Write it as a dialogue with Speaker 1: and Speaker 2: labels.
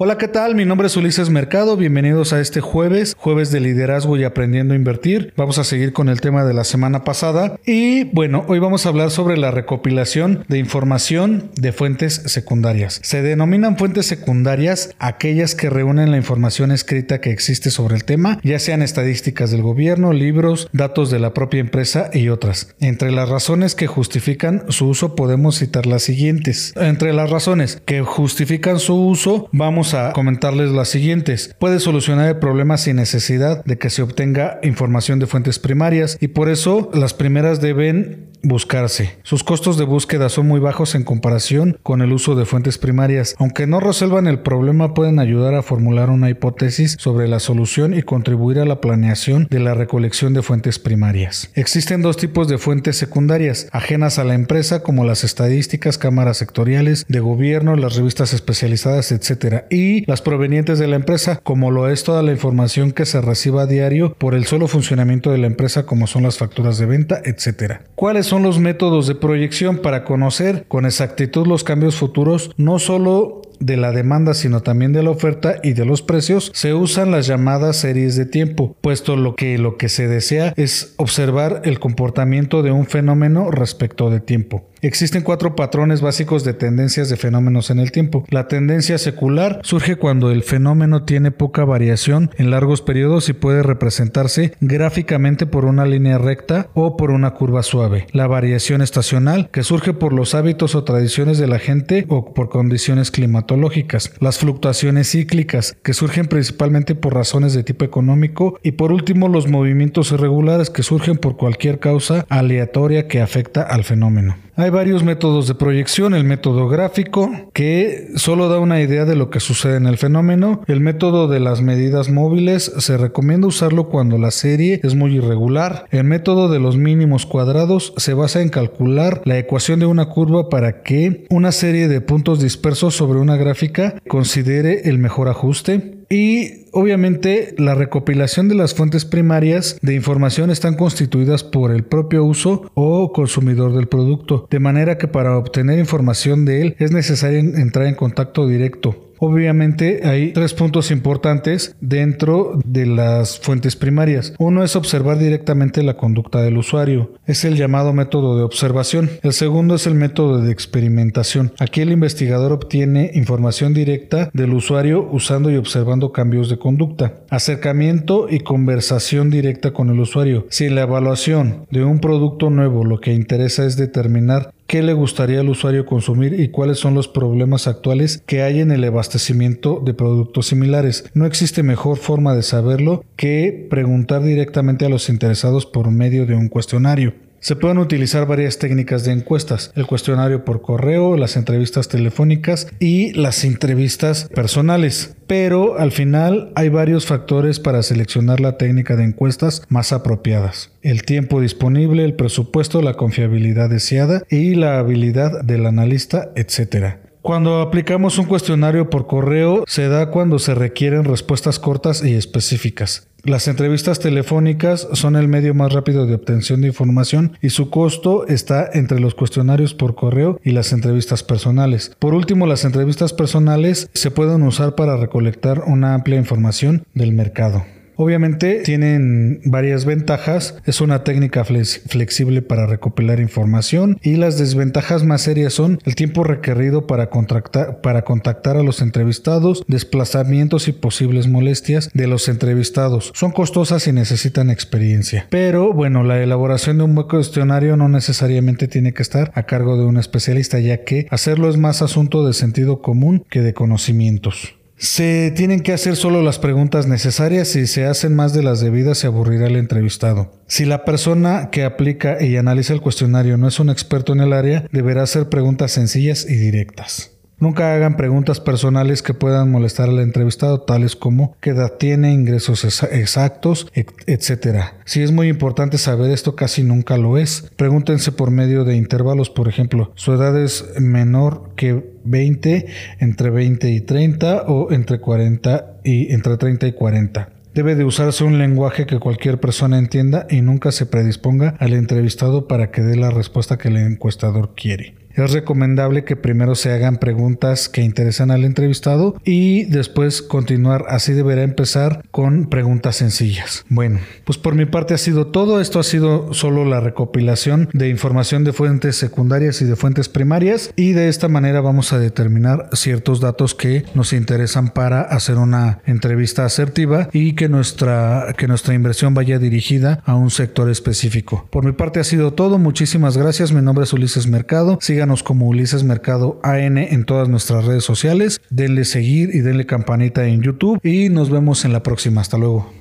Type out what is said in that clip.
Speaker 1: Hola, ¿qué tal? Mi nombre es Ulises Mercado. Bienvenidos a este jueves, jueves de liderazgo y aprendiendo a invertir. Vamos a seguir con el tema de la semana pasada. Y bueno, hoy vamos a hablar sobre la recopilación de información de fuentes secundarias. Se denominan fuentes secundarias aquellas que reúnen la información escrita que existe sobre el tema, ya sean estadísticas del gobierno, libros, datos de la propia empresa y otras. Entre las razones que justifican su uso podemos citar las siguientes. Entre las razones que justifican su uso, vamos a comentarles las siguientes. Puede solucionar el problema sin necesidad de que se obtenga información de fuentes primarias y por eso las primeras deben buscarse. Sus costos de búsqueda son muy bajos en comparación con el uso de fuentes primarias. Aunque no resuelvan el problema, pueden ayudar a formular una hipótesis sobre la solución y contribuir a la planeación de la recolección de fuentes primarias. Existen dos tipos de fuentes secundarias, ajenas a la empresa como las estadísticas, cámaras sectoriales de gobierno, las revistas especializadas, etc. y las provenientes de la empresa, como lo es toda la información que se reciba a diario por el solo funcionamiento de la empresa como son las facturas de venta, etc. ¿Cuáles son los métodos de proyección para conocer con exactitud los cambios futuros, no solo de la demanda sino también de la oferta y de los precios, se usan las llamadas series de tiempo, puesto lo que lo que se desea es observar el comportamiento de un fenómeno respecto de tiempo. Existen cuatro patrones básicos de tendencias de fenómenos en el tiempo. La tendencia secular surge cuando el fenómeno tiene poca variación en largos periodos y puede representarse gráficamente por una línea recta o por una curva suave. La variación estacional, que surge por los hábitos o tradiciones de la gente o por condiciones climatológicas. Las fluctuaciones cíclicas, que surgen principalmente por razones de tipo económico. Y por último, los movimientos irregulares, que surgen por cualquier causa aleatoria que afecta al fenómeno. Hay varios métodos de proyección, el método gráfico, que solo da una idea de lo que sucede en el fenómeno. El método de las medidas móviles se recomienda usarlo cuando la serie es muy irregular. El método de los mínimos cuadrados se basa en calcular la ecuación de una curva para que una serie de puntos dispersos sobre una gráfica considere el mejor ajuste. Y obviamente la recopilación de las fuentes primarias de información están constituidas por el propio uso o consumidor del producto, de manera que para obtener información de él es necesario entrar en contacto directo Obviamente hay tres puntos importantes dentro de las fuentes primarias. Uno es observar directamente la conducta del usuario. Es el llamado método de observación. El segundo es el método de experimentación. Aquí el investigador obtiene información directa del usuario usando y observando cambios de conducta. Acercamiento y conversación directa con el usuario. Si en la evaluación de un producto nuevo lo que interesa es determinar qué le gustaría al usuario consumir y cuáles son los problemas actuales que hay en el abastecimiento de productos similares. No existe mejor forma de saberlo que preguntar directamente a los interesados por medio de un cuestionario. Se pueden utilizar varias técnicas de encuestas, el cuestionario por correo, las entrevistas telefónicas y las entrevistas personales, pero al final hay varios factores para seleccionar la técnica de encuestas más apropiadas. El tiempo disponible, el presupuesto, la confiabilidad deseada y la habilidad del analista, etc. Cuando aplicamos un cuestionario por correo, se da cuando se requieren respuestas cortas y específicas. Las entrevistas telefónicas son el medio más rápido de obtención de información y su costo está entre los cuestionarios por correo y las entrevistas personales. Por último, las entrevistas personales se pueden usar para recolectar una amplia información del mercado. Obviamente tienen varias ventajas, es una técnica flexible para recopilar información y las desventajas más serias son el tiempo requerido para contactar, a los entrevistados, desplazamientos y posibles molestias de los entrevistados. Son costosas y necesitan experiencia. Pero bueno, la elaboración de un buen cuestionario no necesariamente tiene que estar a cargo de un especialista ya que hacerlo es más asunto de sentido común que de conocimientos. Se tienen que hacer solo las preguntas necesarias. Si se hacen más de las debidas, se aburrirá el entrevistado. Si la persona que aplica y analiza el cuestionario no es un experto en el área, deberá hacer preguntas sencillas y directas. Nunca hagan preguntas personales que puedan molestar al entrevistado, tales como qué edad tiene, ingresos exactos, etc. Si es muy importante saber esto, casi nunca lo es. Pregúntense por medio de intervalos, por ejemplo, su edad es menor que 20, entre 20 y 30 o entre 40 y entre 30 y 40. Debe de usarse un lenguaje que cualquier persona entienda y nunca se predisponga al entrevistado para que dé la respuesta que el encuestador quiere. Es recomendable que primero se hagan preguntas que interesan al entrevistado y después continuar. Así deberá empezar con preguntas sencillas. Bueno, pues por mi parte ha sido todo. Esto ha sido solo la recopilación de información de fuentes secundarias y de fuentes primarias y de esta manera vamos a determinar ciertos datos que nos interesan para hacer una entrevista asertiva y que nuestra, que nuestra inversión vaya dirigida a un sector específico. Por mi parte ha sido todo. Muchísimas gracias. Mi nombre es Ulises Mercado. Síganos como Ulises Mercado AN en todas nuestras redes sociales. Denle seguir y denle campanita en YouTube y nos vemos en la próxima. Hasta luego.